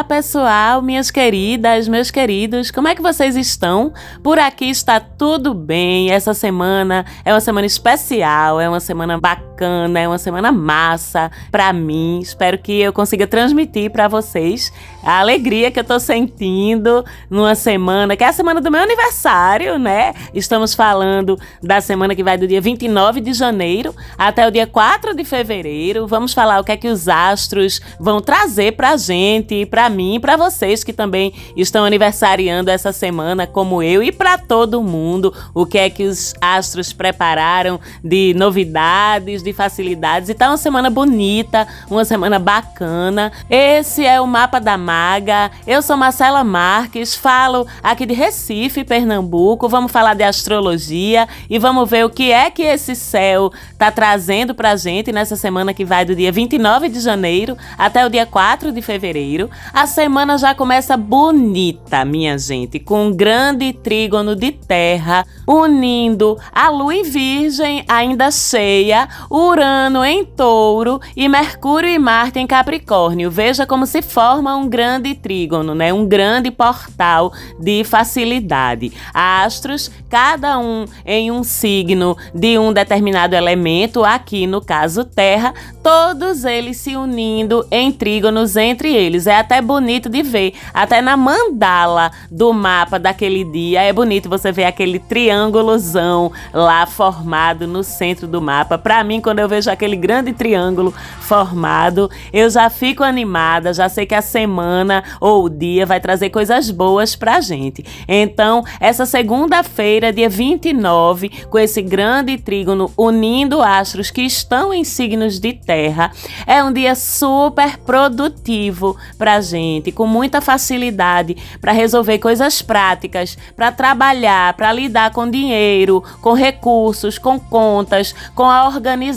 Olá, pessoal, minhas queridas, meus queridos, como é que vocês estão? Por aqui está tudo bem. Essa semana é uma semana especial, é uma semana bacana, é uma semana massa para mim. Espero que eu consiga transmitir para vocês a alegria que eu tô sentindo numa semana, que é a semana do meu aniversário, né? Estamos falando da semana que vai do dia 29 de janeiro até o dia 4 de fevereiro. Vamos falar o que é que os astros vão trazer pra gente, pra mim pra vocês que também estão aniversariando essa semana, como eu, e para todo mundo. O que é que os astros prepararam de novidades, de facilidades. E tá uma semana bonita, uma semana bacana. Esse é o mapa da Maga. Eu sou Marcela Marques, falo aqui de Recife, Pernambuco. Vamos falar de astrologia e vamos ver o que é que esse céu tá trazendo pra gente nessa semana que vai do dia 29 de janeiro até o dia 4 de fevereiro. A semana já começa bonita, minha gente, com um grande trígono de terra unindo a lua em Virgem, ainda cheia, Urano em Touro e Mercúrio e Marte em Capricórnio. Veja como se forma um grande trígono, né? Um grande portal de facilidade. Astros, cada um em um signo de um determinado elemento, aqui no caso Terra, todos eles se unindo em trígonos entre eles. É até bonito de ver, até na mandala do mapa daquele dia é bonito você ver aquele triângulozão lá formado no centro do mapa. Para mim, quando eu vejo aquele grande triângulo formado, eu já fico animada, já sei que a semana ou o dia vai trazer coisas boas pra gente. Então, essa segunda-feira, dia 29, com esse grande trígono unindo astros que estão em signos de terra, é um dia super produtivo pra gente, com muita facilidade para resolver coisas práticas, para trabalhar, para lidar com dinheiro, com recursos, com contas, com a organização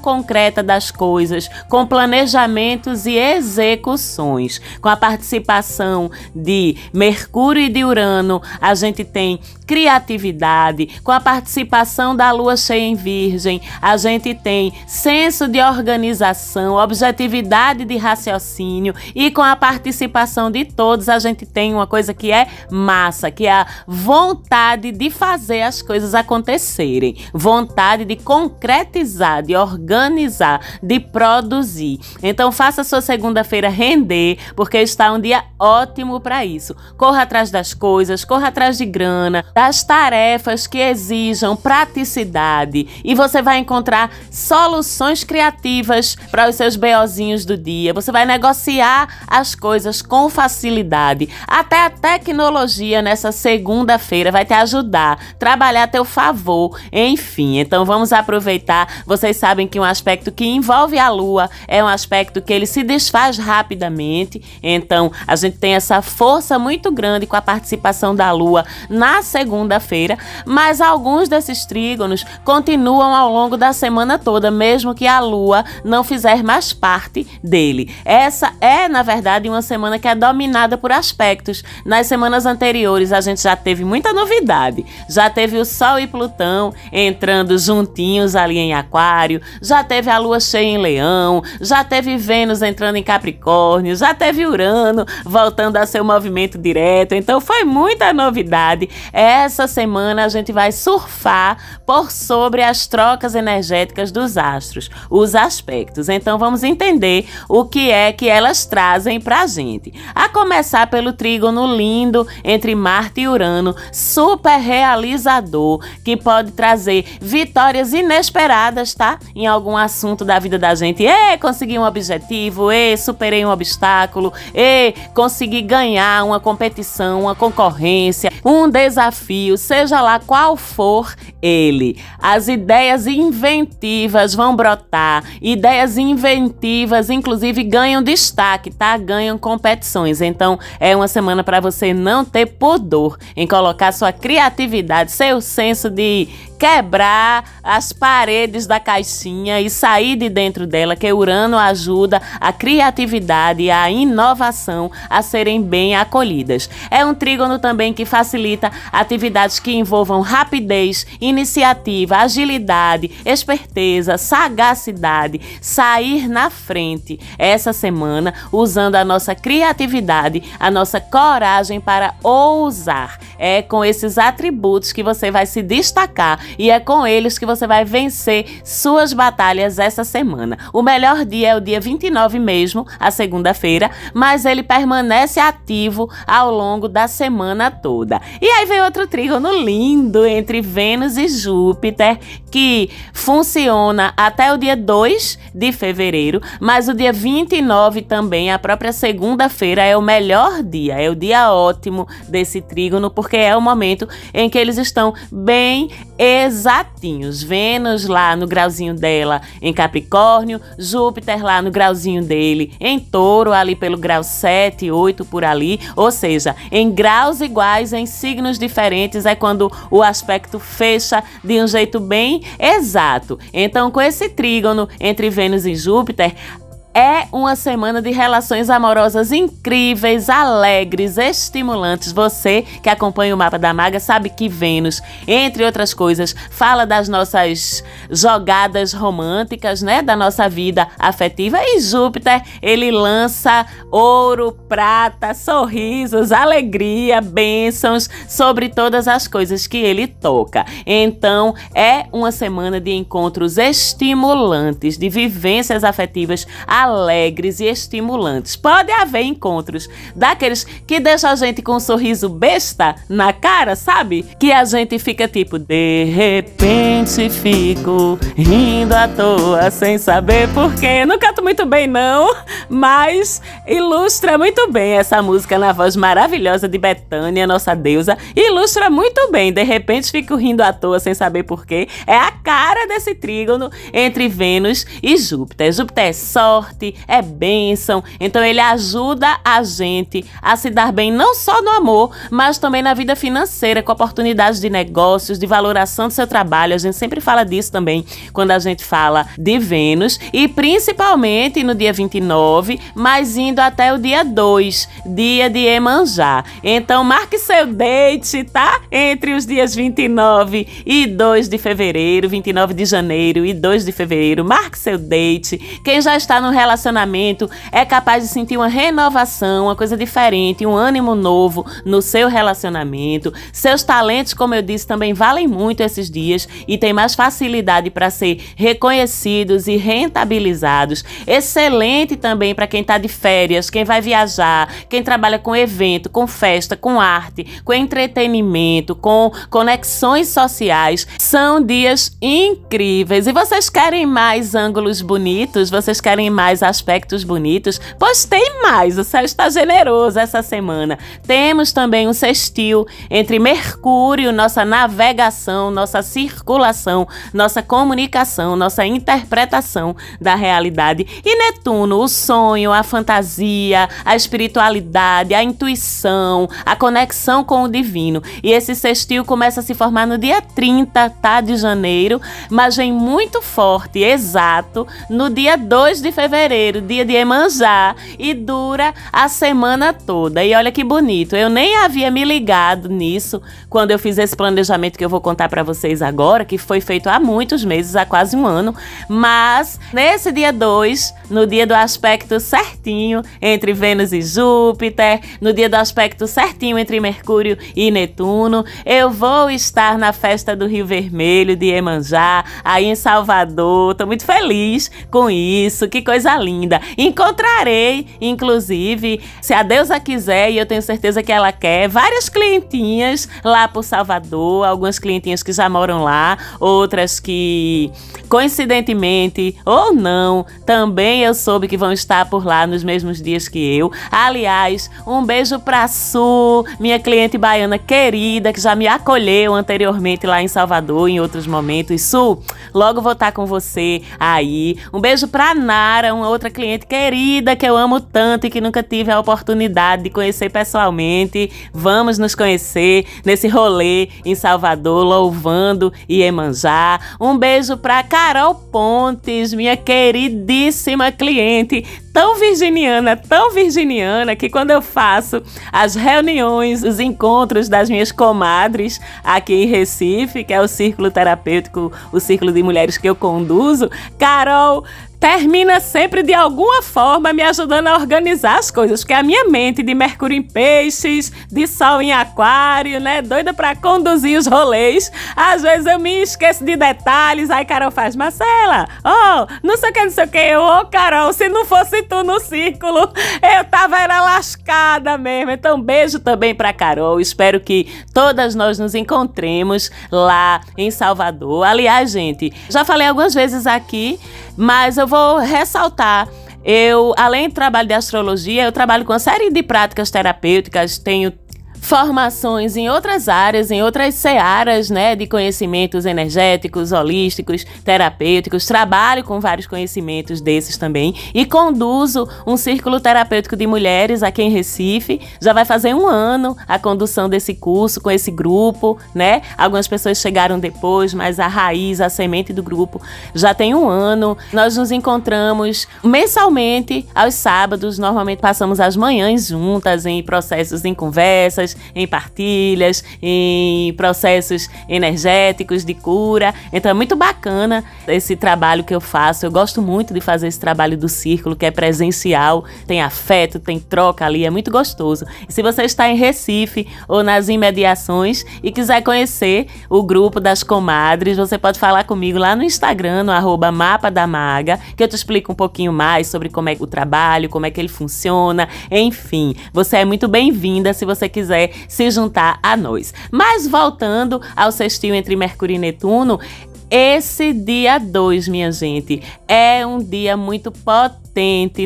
concreta das coisas, com planejamentos e execuções. Com a participação de Mercúrio e de Urano, a gente tem criatividade. Com a participação da lua cheia em Virgem, a gente tem senso de organização, objetividade de raciocínio e com a participação de todos, a gente tem uma coisa que é massa, que é a vontade de fazer as coisas acontecerem, vontade de concretizar, de organizar, de produzir. Então faça sua segunda-feira render, porque está um dia ótimo para isso. Corra atrás das coisas, corra atrás de grana, das tarefas que exijam praticidade e você vai encontrar soluções criativas para os seus beozinhos do dia. Você vai negociar as coisas com facilidade. Até a tecnologia nessa segunda-feira vai te ajudar, trabalhar a teu favor. Enfim, então vamos aproveitar. Vocês sabem que um aspecto que envolve a lua é um aspecto que ele se desfaz rapidamente. Então, a gente tem essa força muito grande com a participação da lua na segunda segunda-feira, mas alguns desses trígonos continuam ao longo da semana toda, mesmo que a lua não fizer mais parte dele. Essa é, na verdade, uma semana que é dominada por aspectos. Nas semanas anteriores, a gente já teve muita novidade. Já teve o Sol e Plutão entrando juntinhos ali em Aquário, já teve a lua cheia em Leão, já teve Vênus entrando em Capricórnio, já teve Urano voltando a seu movimento direto. Então foi muita novidade. Essa semana a gente vai surfar por sobre as trocas energéticas dos astros, os aspectos. Então vamos entender o que é que elas trazem pra gente. A começar pelo trígono lindo entre Marte e Urano, super realizador, que pode trazer vitórias inesperadas, tá? Em algum assunto da vida da gente. E consegui um objetivo, e superei um obstáculo, e consegui ganhar uma competição, uma concorrência, um desafio seja lá qual for ele. As ideias inventivas vão brotar, ideias inventivas, inclusive, ganham destaque, tá? Ganham competições. Então, é uma semana para você não ter pudor em colocar sua criatividade, seu senso de quebrar as paredes da caixinha e sair de dentro dela, que Urano ajuda a criatividade e a inovação a serem bem acolhidas. É um trígono também que facilita atividades que envolvam rapidez, iniciativa, agilidade, esperteza, sagacidade, sair na frente essa semana usando a nossa criatividade, a nossa coragem para ousar. É com esses atributos que você vai se destacar e é com eles que você vai vencer suas batalhas essa semana. O melhor dia é o dia 29 mesmo, a segunda-feira, mas ele permanece ativo ao longo da semana toda. E aí vem outro trígono lindo entre Vênus e Júpiter, que funciona até o dia 2 de fevereiro, mas o dia 29 também, a própria segunda-feira, é o melhor dia, é o dia ótimo desse trígono, porque é o momento em que eles estão bem exatinhos. Vênus lá no grauzinho dela em Capricórnio, Júpiter lá no grauzinho dele em Touro, ali pelo grau 7, 8 por ali, ou seja, em graus iguais, em signos diferentes, é quando o aspecto fecha de um jeito bem exato. Então, com esse trígono entre Vênus e Júpiter, é uma semana de relações amorosas incríveis, alegres, estimulantes. Você que acompanha o mapa da maga sabe que Vênus, entre outras coisas, fala das nossas jogadas românticas, né, da nossa vida afetiva e Júpiter, ele lança ouro, prata, sorrisos, alegria, bênçãos sobre todas as coisas que ele toca. Então, é uma semana de encontros estimulantes, de vivências afetivas alegres e estimulantes. Pode haver encontros daqueles que deixam a gente com um sorriso besta na cara, sabe? Que a gente fica tipo, de repente fico rindo à toa sem saber porquê. Não canto muito bem, não, mas ilustra muito bem essa música na voz maravilhosa de Betânia, nossa deusa. Ilustra muito bem. De repente fico rindo à toa sem saber porquê. É a cara desse trígono entre Vênus e Júpiter. Júpiter é sorte é bênção. Então ele ajuda a gente a se dar bem não só no amor, mas também na vida financeira, com oportunidades de negócios, de valoração do seu trabalho. A gente sempre fala disso também quando a gente fala de Vênus e principalmente no dia 29, mas indo até o dia 2, dia de Emanjá. Então marque seu date, tá? Entre os dias 29 e 2 de fevereiro, 29 de janeiro e 2 de fevereiro. Marque seu date. Quem já está no relacionamento é capaz de sentir uma renovação, uma coisa diferente, um ânimo novo no seu relacionamento. Seus talentos, como eu disse, também valem muito esses dias e tem mais facilidade para ser reconhecidos e rentabilizados. Excelente também para quem está de férias, quem vai viajar, quem trabalha com evento, com festa, com arte, com entretenimento, com conexões sociais. São dias incríveis. E vocês querem mais ângulos bonitos? Vocês querem mais mais aspectos bonitos, pois tem mais. O céu está generoso essa semana. Temos também um sextil entre Mercúrio, nossa navegação, nossa circulação, nossa comunicação, nossa interpretação da realidade, e Netuno, o sonho, a fantasia, a espiritualidade, a intuição, a conexão com o divino. E esse sextil começa a se formar no dia 30 tá, de janeiro, mas vem muito forte, exato, no dia 2 de fevereiro fevereiro, dia de Emanjá, e dura a semana toda. E olha que bonito, eu nem havia me ligado nisso quando eu fiz esse planejamento que eu vou contar para vocês agora, que foi feito há muitos meses, há quase um ano, mas nesse dia 2, no dia do aspecto certinho entre Vênus e Júpiter, no dia do aspecto certinho entre Mercúrio e Netuno, eu vou estar na festa do Rio Vermelho de Emanjá, aí em Salvador. Tô muito feliz com isso. Que coisa coisa linda. Encontrarei, inclusive, se a deusa quiser, e eu tenho certeza que ela quer, várias clientinhas lá por Salvador, algumas clientinhas que já moram lá, outras que, coincidentemente ou não, também eu soube que vão estar por lá nos mesmos dias que eu. Aliás, um beijo pra Su, minha cliente baiana querida, que já me acolheu anteriormente lá em Salvador em outros momentos. Su, logo vou estar com você aí. Um beijo pra Nara, é uma outra cliente querida que eu amo tanto e que nunca tive a oportunidade de conhecer pessoalmente. Vamos nos conhecer nesse rolê em Salvador, louvando Iemanjá. Um beijo para Carol Pontes, minha queridíssima cliente tão virginiana, tão virginiana, que quando eu faço as reuniões, os encontros das minhas comadres aqui em Recife, que é o círculo terapêutico, o círculo de mulheres que eu conduzo, Carol termina sempre de alguma forma me ajudando a organizar as coisas, porque a minha mente de Mercúrio em Peixes, de Sol em Aquário, né, doida para conduzir os rolês, às vezes eu me esqueço de detalhes, aí Carol faz, Marcela, oh, não sei o que, não sei o que, ô oh, Carol, se não fosse no círculo, eu tava era lascada mesmo. Então, beijo também para Carol, espero que todas nós nos encontremos lá em Salvador. Aliás, gente, já falei algumas vezes aqui, mas eu vou ressaltar eu, além do trabalho de astrologia, eu trabalho com uma série de práticas terapêuticas, tenho formações em outras áreas, em outras searas, né, de conhecimentos energéticos, holísticos, terapêuticos. Trabalho com vários conhecimentos desses também e conduzo um círculo terapêutico de mulheres aqui em Recife. Já vai fazer um ano a condução desse curso com esse grupo, né? Algumas pessoas chegaram depois, mas a raiz, a semente do grupo já tem um ano. Nós nos encontramos mensalmente aos sábados. Normalmente passamos as manhãs juntas em processos, em conversas em partilhas, em processos energéticos de cura. Então é muito bacana esse trabalho que eu faço. Eu gosto muito de fazer esse trabalho do círculo, que é presencial, tem afeto, tem troca ali, é muito gostoso. E se você está em Recife ou nas imediações e quiser conhecer o grupo das comadres, você pode falar comigo lá no Instagram, no arroba Mapa da Maga, que eu te explico um pouquinho mais sobre como é o trabalho, como é que ele funciona, enfim. Você é muito bem-vinda se você quiser se juntar a nós. Mas voltando ao sextil entre Mercúrio e Netuno, esse dia 2, minha gente, é um dia muito potente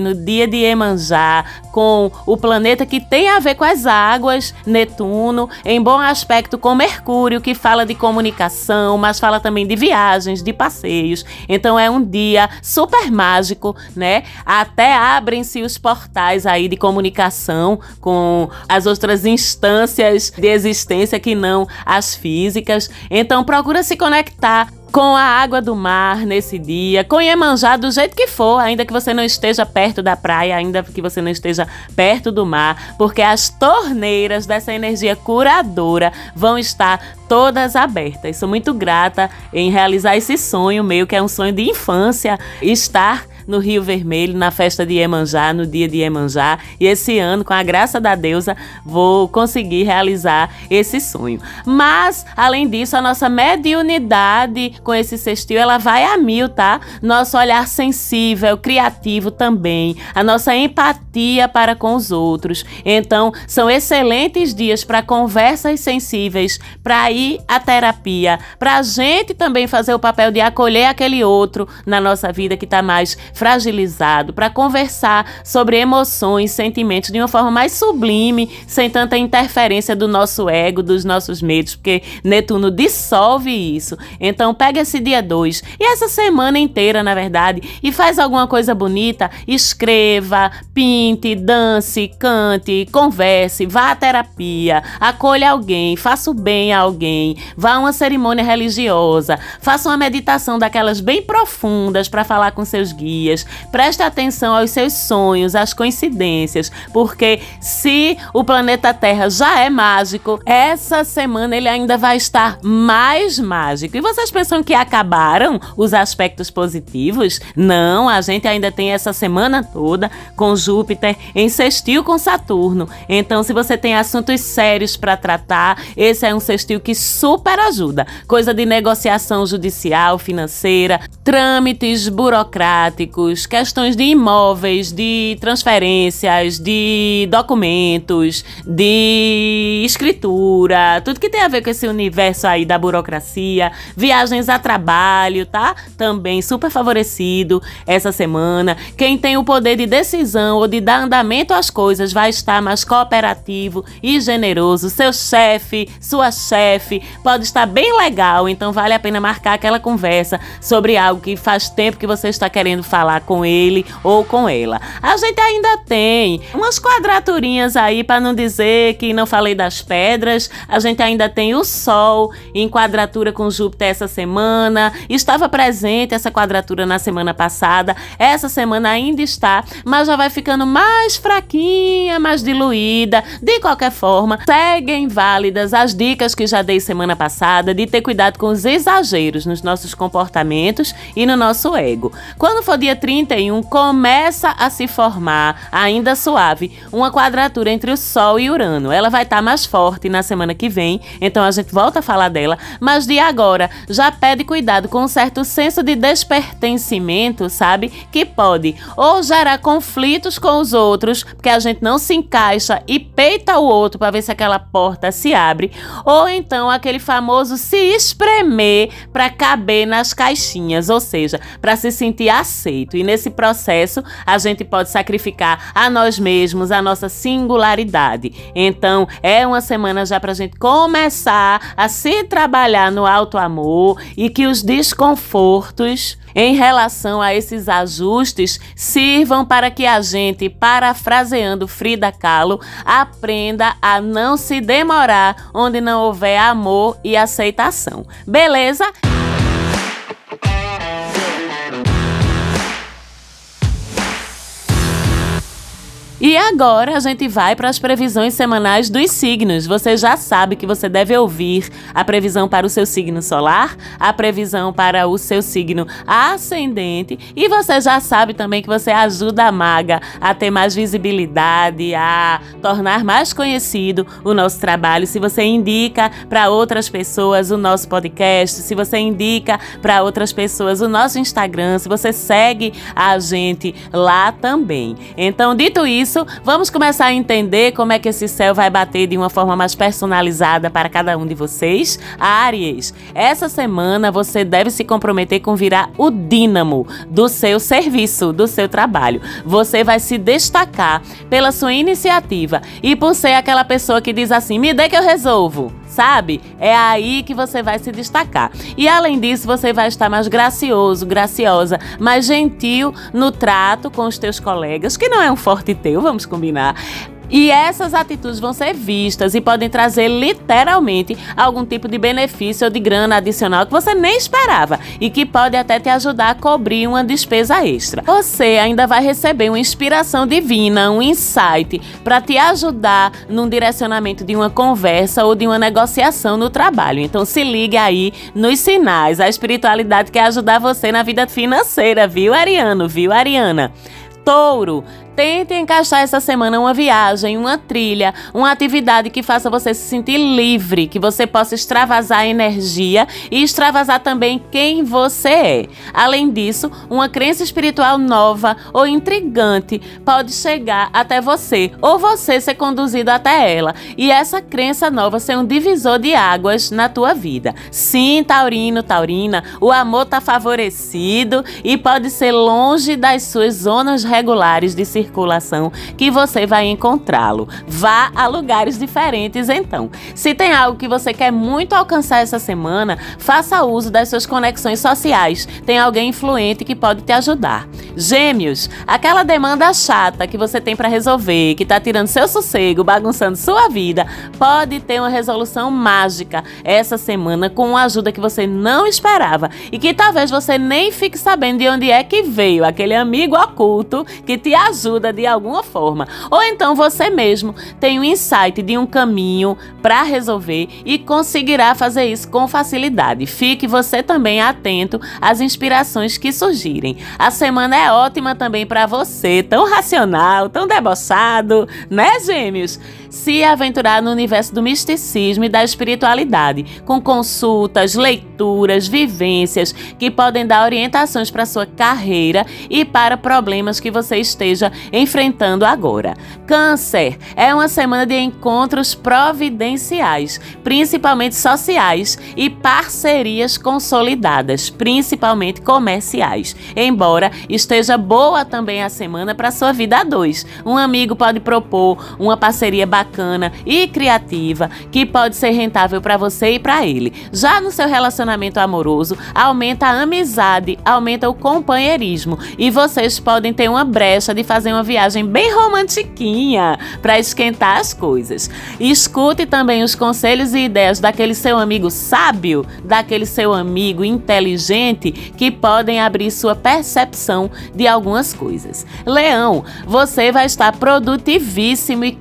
no dia de Emanjá, com o planeta que tem a ver com as águas, Netuno, em bom aspecto com Mercúrio, que fala de comunicação, mas fala também de viagens, de passeios. Então é um dia super mágico, né? Até abrem-se os portais aí de comunicação com as outras instâncias de existência que não as físicas. Então procura se conectar com a água do mar nesse dia, com Iemanjá do jeito que for, ainda que você não esteja perto da praia, ainda que você não esteja perto do mar, porque as torneiras dessa energia curadora vão estar todas abertas. Sou muito grata em realizar esse sonho meu, que é um sonho de infância, estar no Rio Vermelho, na festa de Iemanjá, no dia de Iemanjá. E esse ano, com a graça da deusa, vou conseguir realizar esse sonho. Mas, além disso, a nossa mediunidade com esse sextil, ela vai a mil, tá? Nosso olhar sensível, criativo também, a nossa empatia para com os outros. Então, são excelentes dias para conversas sensíveis, para ir à terapia, para a gente também fazer o papel de acolher aquele outro na nossa vida que está mais fragilizado, para conversar sobre emoções, sentimentos de uma forma mais sublime, sem tanta interferência do nosso ego, dos nossos medos, porque Netuno dissolve isso. Então pega esse dia 2 e essa semana inteira, na verdade, e faz alguma coisa bonita, escreva, pinte, dance, cante, converse, vá à terapia, acolha alguém, faça o bem a alguém, vá a uma cerimônia religiosa, faça uma meditação daquelas bem profundas para falar com seus guias dias. Preste atenção aos seus sonhos, às coincidências, porque se o planeta Terra já é mágico, essa semana ele ainda vai estar mais mágico. E vocês pensam que acabaram os aspectos positivos? Não, a gente ainda tem essa semana toda com Júpiter em sextil com Saturno. Então, se você tem assuntos sérios para tratar, esse é um sextil que super ajuda. Coisa de negociação judicial, financeira, trâmites burocráticos questões de imóveis, de transferências, de documentos, de escritura, tudo que tem a ver com esse universo aí da burocracia, viagens a trabalho, tá? Também super favorecido essa semana. Quem tem o poder de decisão ou de dar andamento às coisas vai estar mais cooperativo e generoso. Seu chefe, sua chefe, pode estar bem legal, então vale a pena marcar aquela conversa sobre algo que faz tempo que você está querendo falar falar com ele ou com ela. A gente ainda tem umas quadraturinhas aí para não dizer que não falei das pedras. A gente ainda tem o Sol em quadratura com Júpiter essa semana. Estava presente essa quadratura na semana passada. Essa semana ainda está, mas já vai ficando mais fraquinha, mais diluída. De qualquer forma, seguem válidas as dicas que já dei semana passada de ter cuidado com os exageros nos nossos comportamentos e no nosso ego. Quando for dia 31, começa a se formar, ainda suave, uma quadratura entre o Sol e Urano. Ela vai estar tá mais forte na semana que vem, então a gente volta a falar dela, mas de agora já pede cuidado com um certo senso de despertencimento, sabe? Que pode ou gerar conflitos com os outros, porque a gente não se encaixa e peita o outro para ver se aquela porta se abre, ou então aquele famoso se espremer para caber nas caixinhas, ou seja, para se sentir aceito. E nesse processo, a gente pode sacrificar a nós mesmos, a nossa singularidade. Então, é uma semana já para a gente começar a se trabalhar no alto amor e que os desconfortos em relação a esses ajustes sirvam para que a gente, parafraseando Frida Kahlo, aprenda a não se demorar onde não houver amor e aceitação. Beleza? E agora a gente vai para as previsões semanais dos signos. Você já sabe que você deve ouvir a previsão para o seu signo solar, a previsão para o seu signo ascendente, e você já sabe também que você ajuda a maga a ter mais visibilidade, a tornar mais conhecido o nosso trabalho. Se você indica para outras pessoas o nosso podcast, se você indica para outras pessoas o nosso Instagram, se você segue a gente lá também. Então, dito isso, isso, vamos começar a entender como é que esse céu vai bater de uma forma mais personalizada para cada um de vocês. Aries, essa semana você deve se comprometer com virar o dínamo do seu serviço, do seu trabalho. Você vai se destacar pela sua iniciativa e por ser aquela pessoa que diz assim: me dê que eu resolvo sabe? É aí que você vai se destacar. E além disso, você vai estar mais gracioso, graciosa, mais gentil no trato com os teus colegas, que não é um forte teu, vamos combinar. E essas atitudes vão ser vistas e podem trazer literalmente algum tipo de benefício ou de grana adicional que você nem esperava e que pode até te ajudar a cobrir uma despesa extra. Você ainda vai receber uma inspiração divina, um insight para te ajudar num direcionamento de uma conversa ou de uma negociação no trabalho. Então se ligue aí nos sinais. A espiritualidade quer ajudar você na vida financeira, viu, Ariano? Viu, Ariana? Touro, Tente encaixar essa semana uma viagem, uma trilha, uma atividade que faça você se sentir livre, que você possa extravasar energia e extravasar também quem você é. Além disso, uma crença espiritual nova ou intrigante pode chegar até você ou você ser conduzido até ela e essa crença nova ser um divisor de águas na tua vida. Sim, taurino, taurina, o amor está favorecido e pode ser longe das suas zonas regulares de circulação circulação que você vai encontrá-lo. Vá a lugares diferentes então. Se tem algo que você quer muito alcançar essa semana, faça uso das suas conexões sociais. Tem alguém influente que pode te ajudar. Gêmeos, aquela demanda chata que você tem para resolver, que está tirando seu sossego, bagunçando sua vida, pode ter uma resolução mágica essa semana com uma ajuda que você não esperava e que talvez você nem fique sabendo de onde é que veio aquele amigo oculto que te ajuda ajuda de alguma forma. Ou então você mesmo tem um insight de um caminho para resolver e conseguirá fazer isso com facilidade. Fique você também atento às inspirações que surgirem. A semana é ótima também para você, tão racional, tão debochado, né, Gêmeos? Se aventurar no universo do misticismo e da espiritualidade, com consultas, leituras, vivências que podem dar orientações para sua carreira e para problemas que você esteja enfrentando agora. Câncer é uma semana de encontros providenciais, principalmente sociais, e parcerias consolidadas, principalmente comerciais. Embora esteja boa também a semana para sua vida a dois. Um amigo pode propor uma parceria bacana e criativa que pode ser rentável para você e para ele. Já no seu relacionamento amoroso, aumenta a amizade, aumenta o companheirismo e vocês podem ter uma brecha de fazer uma viagem bem romantiquinha para esquentar as coisas. Escute também os conselhos e ideias daquele seu amigo sábio, daquele seu amigo inteligente que podem abrir sua percepção de algumas coisas. Leão, você vai estar produtivíssimo e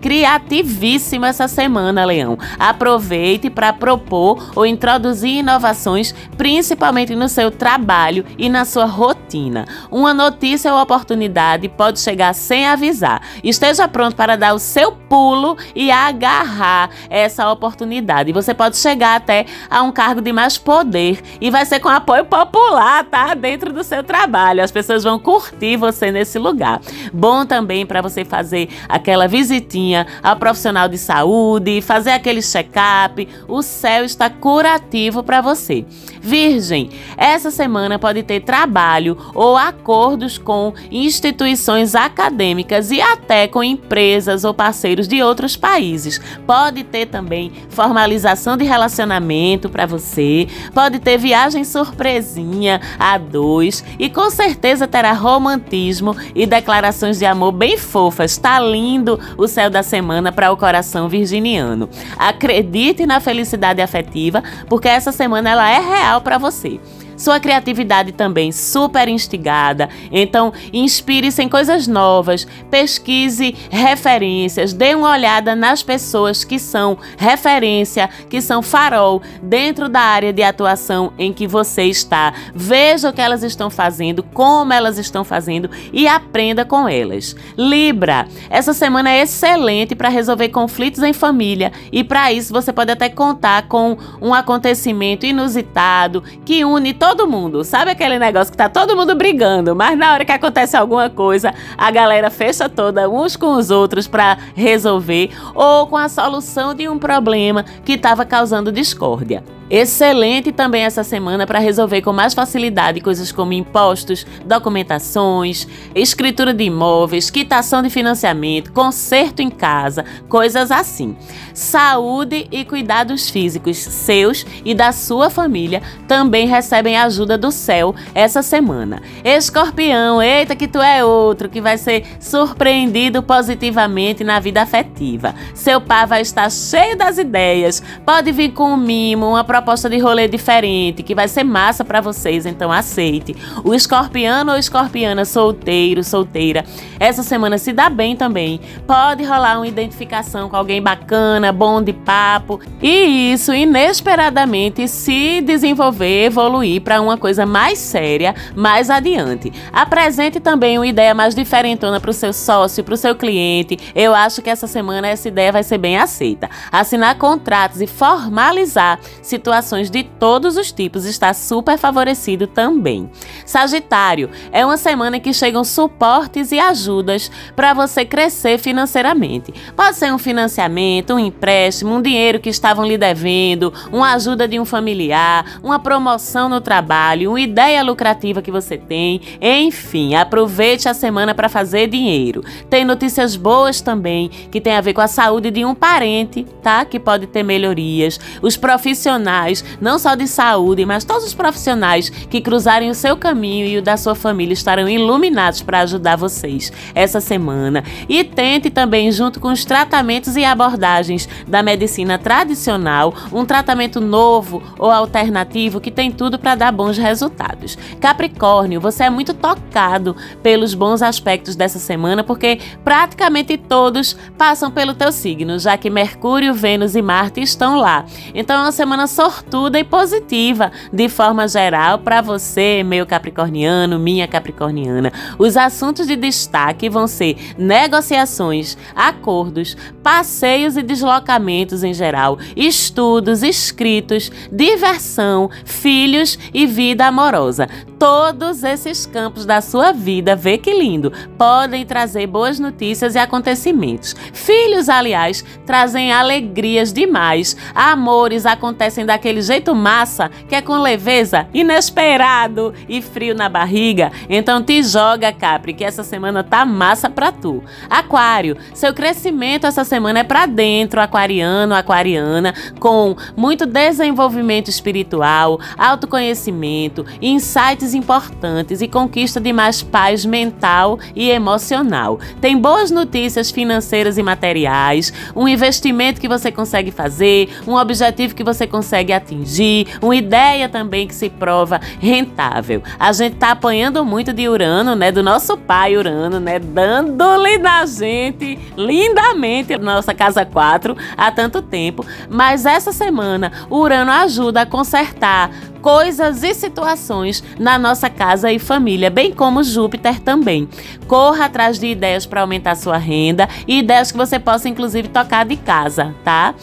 criativíssimo essa semana, Leão. Aproveite para propor ou introduzir inovações, principalmente no seu trabalho e na sua rotina. Uma notícia ou oportunidade pode chegar sem avisar. Esteja pronto para dar o seu pulo e agarrar essa oportunidade. Você pode chegar até a um cargo de mais poder e vai ser com apoio popular, tá? Dentro do seu trabalho. As pessoas vão curtir você nesse lugar. Bom também para você fazer aquela visitinha ao profissional de saúde, fazer aquele check-up. O céu está curativo para você. Virgem, essa semana pode ter trabalho ou acordos com instituições acadêmicas e até com empresas ou parceiros de outros países. Pode ter também formalização de relacionamento para você, pode ter viagem surpresinha a dois e com certeza terá romantismo e declarações de amor bem fofas. Tá lindo o céu da semana para o coração virginiano. Acredite na felicidade afetiva, porque essa semana ela é real para você. Sua criatividade também super instigada. Então, inspire-se em coisas novas, pesquise referências, dê uma olhada nas pessoas que são referência, que são farol dentro da área de atuação em que você está. Veja o que elas estão fazendo, como elas estão fazendo e aprenda com elas. Libra, essa semana é excelente para resolver conflitos em família e para isso você pode até contar com um acontecimento inusitado que une todo mundo. Sabe aquele negócio que tá todo mundo brigando, mas na hora que acontece alguma coisa, a galera fecha toda uns com os outros para resolver ou com a solução de um problema que estava causando discórdia. Excelente também essa semana para resolver com mais facilidade coisas como impostos, documentações, escritura de imóveis, quitação de financiamento, conserto em casa, coisas assim. Saúde e cuidados físicos seus e da sua família também recebem ajuda do céu essa semana. Escorpião, eita que tu é outro que vai ser surpreendido positivamente na vida afetiva. Seu pai vai estar cheio das ideias, pode vir com um mimo, uma proposta de rolê diferente, que vai ser massa para vocês, então aceite. O escorpiano ou escorpiana solteiro, solteira, essa semana se dá bem também. Pode rolar uma identificação com alguém bacana, bom de papo, e isso inesperadamente se desenvolver, evoluir para uma coisa mais séria mais adiante. Apresente também uma ideia mais diferentona para o seu sócio, para o seu cliente. Eu acho que essa semana essa ideia vai ser bem aceita. Assinar contratos e formalizar se situações de todos os tipos está super favorecido também. Sagitário, é uma semana que chegam suportes e ajudas para você crescer financeiramente. Pode ser um financiamento, um empréstimo, um dinheiro que estavam lhe devendo, uma ajuda de um familiar, uma promoção no trabalho, uma ideia lucrativa que você tem. Enfim, aproveite a semana para fazer dinheiro. Tem notícias boas também que tem a ver com a saúde de um parente, tá? Que pode ter melhorias. Os profissionais profissionais, não só de saúde, mas todos os profissionais que cruzarem o seu caminho e o da sua família estarão iluminados para ajudar vocês essa semana. E tente também, junto com os tratamentos e abordagens da medicina tradicional, um tratamento novo ou alternativo que tem tudo para dar bons resultados. Capricórnio, você é muito tocado pelos bons aspectos dessa semana, porque praticamente todos passam pelo teu signo, já que Mercúrio, Vênus e Marte estão lá. Então é uma semana sortuda e positiva, de forma geral, para você, meu capricorniano, minha capricorniana. Os assuntos de destaque vão ser negociações, acordos, passeios e deslocamentos em geral, estudos, escritos, diversão, filhos e vida amorosa. Todos esses campos da sua vida, vê que lindo, podem trazer boas notícias e acontecimentos. Filhos, aliás, trazem alegrias demais. Amores acontecem daquele jeito massa, que é com leveza, inesperado e frio na barriga. Então te joga, Capri, que essa semana tá massa pra tu. Aquário, seu crescimento essa semana é para dentro, aquariano, aquariana, com muito desenvolvimento espiritual, autoconhecimento, insights importantes e conquista de mais paz mental e emocional. Tem boas notícias financeiras e materiais, um investimento que você consegue fazer, um objetivo que você consegue atingir, uma ideia também que se prova rentável. A gente tá apanhando muito de Urano, né, do nosso pai Urano, né, dando-lhe na gente lindamente nossa casa 4 há tanto tempo, mas essa semana Urano ajuda a consertar coisas e situações na nossa casa e família, bem como Júpiter também. Corra atrás de ideias para aumentar sua renda e ideias que você possa inclusive tocar de casa, tá?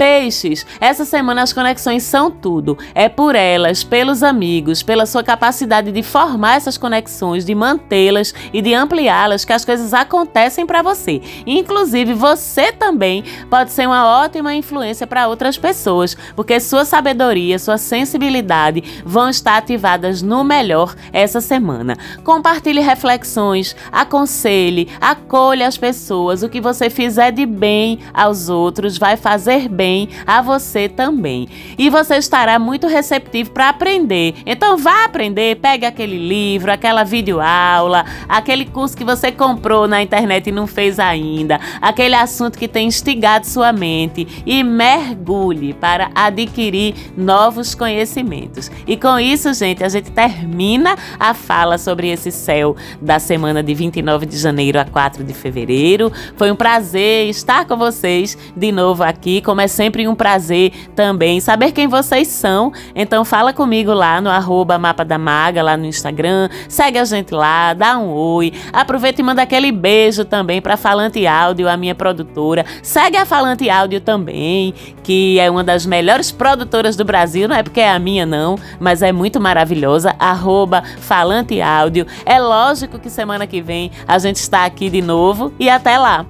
Peixes, essa semana as conexões são tudo. É por elas, pelos amigos, pela sua capacidade de formar essas conexões, de mantê-las e de ampliá-las que as coisas acontecem para você. Inclusive, você também pode ser uma ótima influência para outras pessoas, porque sua sabedoria, sua sensibilidade vão estar ativadas no melhor essa semana. Compartilhe reflexões, aconselhe, acolha as pessoas. O que você fizer de bem aos outros vai fazer bem bem a você também. E você estará muito receptivo para aprender. Então vá aprender, pegue aquele livro, aquela videoaula, aquele curso que você comprou na internet e não fez ainda, aquele assunto que tem instigado sua mente e mergulhe para adquirir novos conhecimentos. E com isso, gente, a gente termina a fala sobre esse céu da semana de 29 de janeiro a 4 de fevereiro. Foi um prazer estar com vocês de novo aqui, começando sempre um prazer também saber quem vocês são. Então fala comigo lá no arroba Mapa da Maga, lá no Instagram. Segue a gente lá, dá um oi. Aproveita e manda aquele beijo também para Falante Áudio, a minha produtora. Segue a Falante Áudio também, que é uma das melhores produtoras do Brasil. Não é porque é a minha, não, mas é muito maravilhosa. Arroba Falante Áudio. É lógico que semana que vem a gente está aqui de novo e até lá.